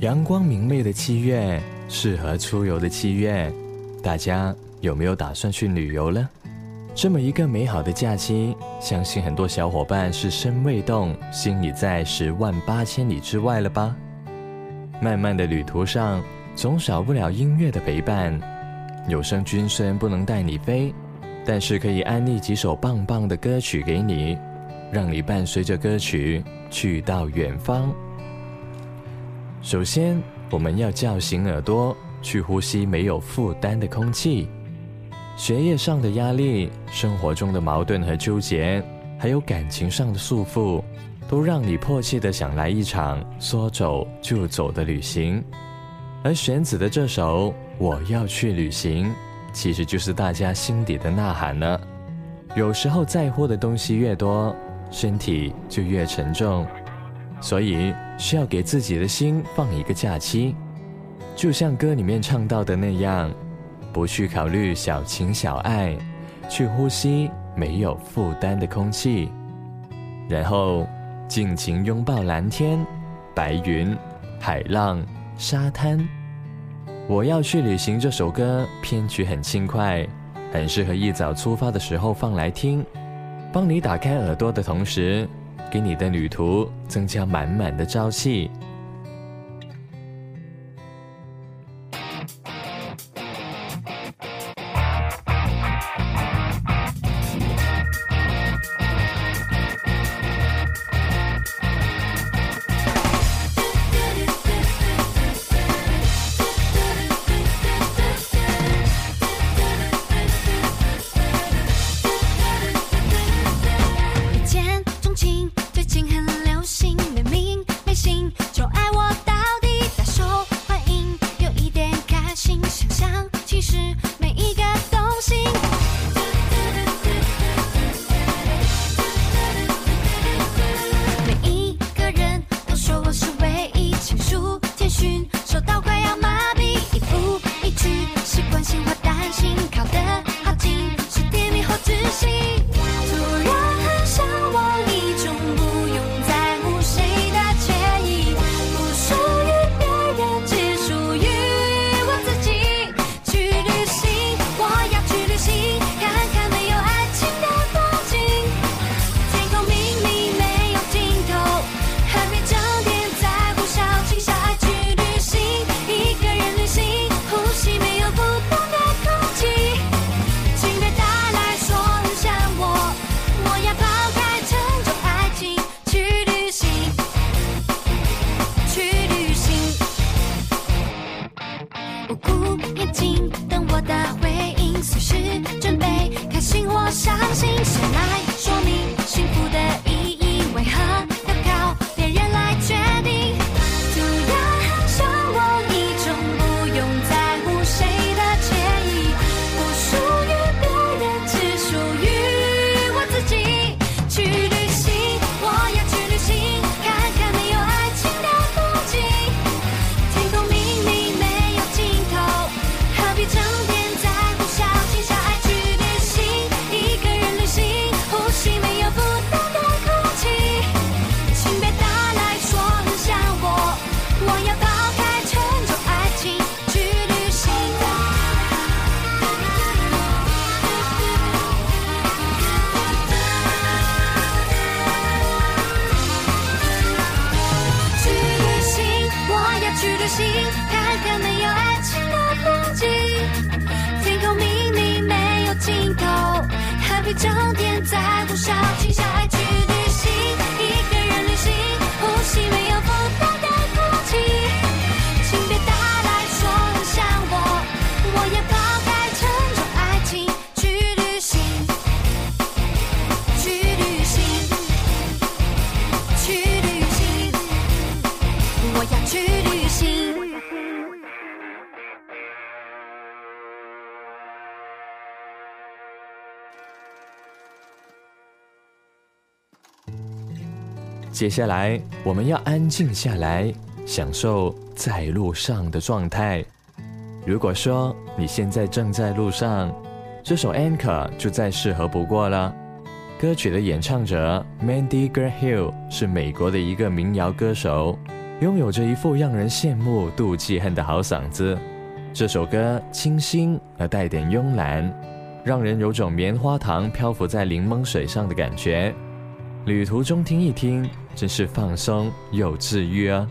阳光明媚的七月，适合出游的七月，大家有没有打算去旅游呢？这么一个美好的假期，相信很多小伙伴是身未动，心已在十万八千里之外了吧？漫漫的旅途上，总少不了音乐的陪伴。有声君虽然不能带你飞，但是可以安利几首棒棒的歌曲给你，让你伴随着歌曲去到远方。首先，我们要叫醒耳朵，去呼吸没有负担的空气。学业上的压力、生活中的矛盾和纠结，还有感情上的束缚，都让你迫切的想来一场说走就走的旅行。而玄子的这首《我要去旅行》，其实就是大家心底的呐喊呢。有时候在乎的东西越多，身体就越沉重。所以需要给自己的心放一个假期，就像歌里面唱到的那样，不去考虑小情小爱，去呼吸没有负担的空气，然后尽情拥抱蓝天、白云、海浪、沙滩。我要去旅行。这首歌编曲很轻快，很适合一早出发的时候放来听，帮你打开耳朵的同时。给你的旅途增加满满的朝气。整天在呼啸接下来，我们要安静下来，享受在路上的状态。如果说你现在正在路上，这首《Anchor》就再适合不过了。歌曲的演唱者 Mandy g r a h i l l 是美国的一个民谣歌手，拥有着一副让人羡慕、妒忌、恨的好嗓子。这首歌清新而带点慵懒，让人有种棉花糖漂浮在柠檬水上的感觉。旅途中听一听，真是放松又治愈啊！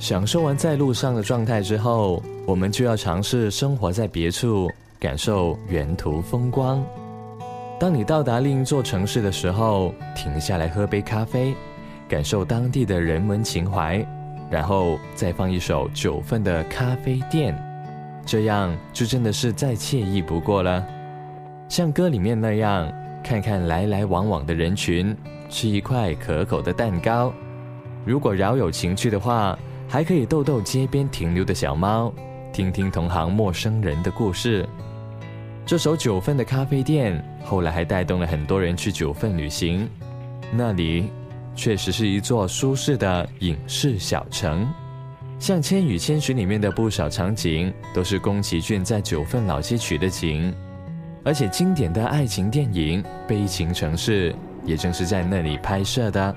享受完在路上的状态之后，我们就要尝试生活在别处，感受沿途风光。当你到达另一座城市的时候，停下来喝杯咖啡，感受当地的人文情怀，然后再放一首九份的咖啡店，这样就真的是再惬意不过了。像歌里面那样，看看来来往往的人群，吃一块可口的蛋糕。如果饶有情趣的话。还可以逗逗街边停留的小猫，听听同行陌生人的故事。这首九份的咖啡店后来还带动了很多人去九份旅行，那里确实是一座舒适的影视小城。像《千与千寻》里面的不少场景都是宫崎骏在九份老街取的景，而且经典的爱情电影《悲情城市》也正是在那里拍摄的。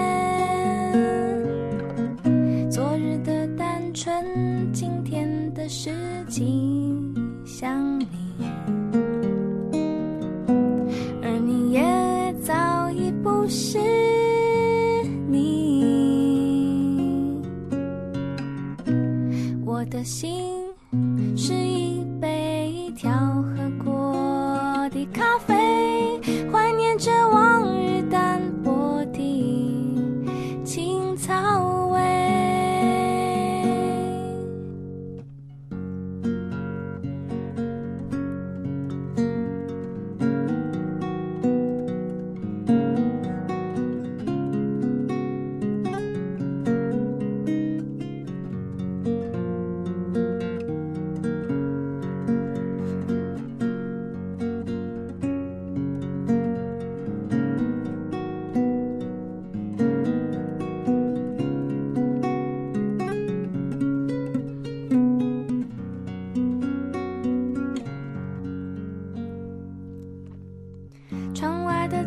春，今天的事情想你，而你也早已不是你。我的心是一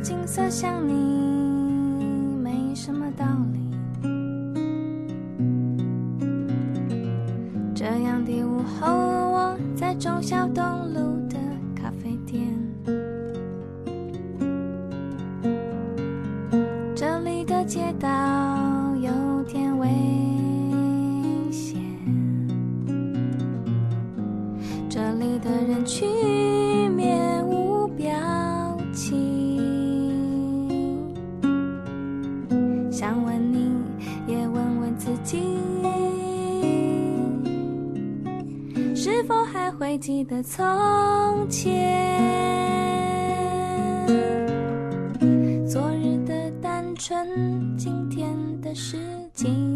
景色像你没什么道理。想问你也问问自己，是否还会记得从前？昨日的单纯，今天的事情。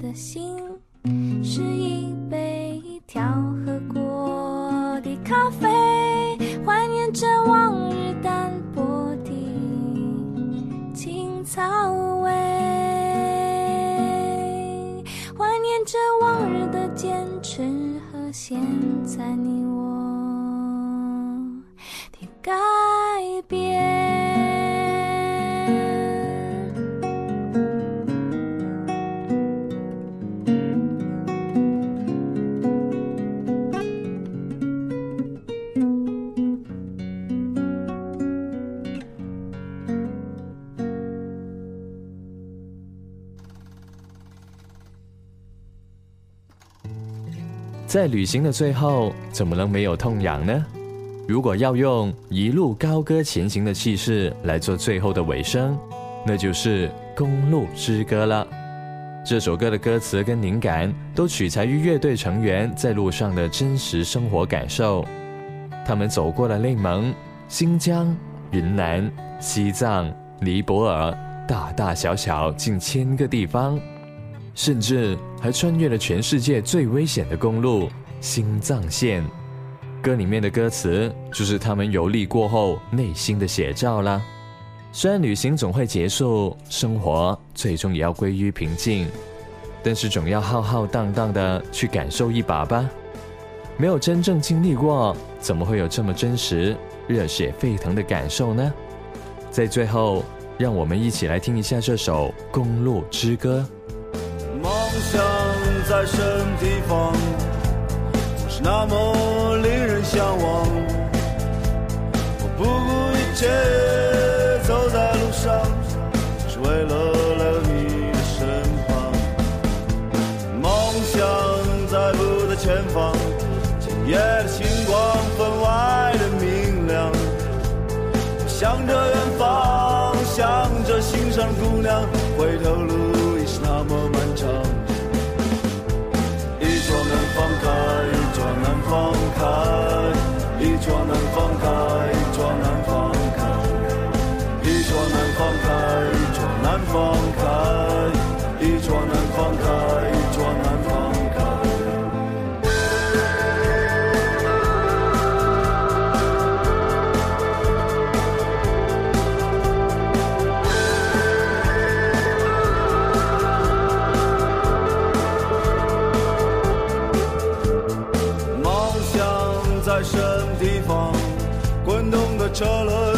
的心是一杯调和过的咖啡。怀念着往日淡薄的青草味，怀念着往日的坚持和现在在旅行的最后，怎么能没有痛痒呢？如果要用一路高歌前行的气势来做最后的尾声，那就是《公路之歌》了。这首歌的歌词跟灵感都取材于乐队成员在路上的真实生活感受。他们走过了内蒙、新疆、云南、西藏、尼泊尔，大大小小近千个地方。甚至还穿越了全世界最危险的公路心脏线。歌里面的歌词就是他们游历过后内心的写照啦。虽然旅行总会结束生活最终也要归于平静但是总要浩浩荡荡的去感受一把吧。没有真正经历过怎么会有这么真实热血沸腾的感受呢？在最后让我们一起来听一下这首公路之歌。在什么地方总是那么令人向往。我不顾一切在什么地方滚动的车轮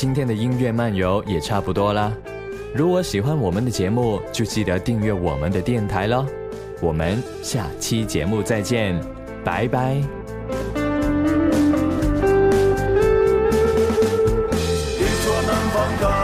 今天的音乐漫游也差不多啦。如果喜欢我们的节目，就记得订阅我们的电台喽。我们下期节目再见，拜拜。一座南方的。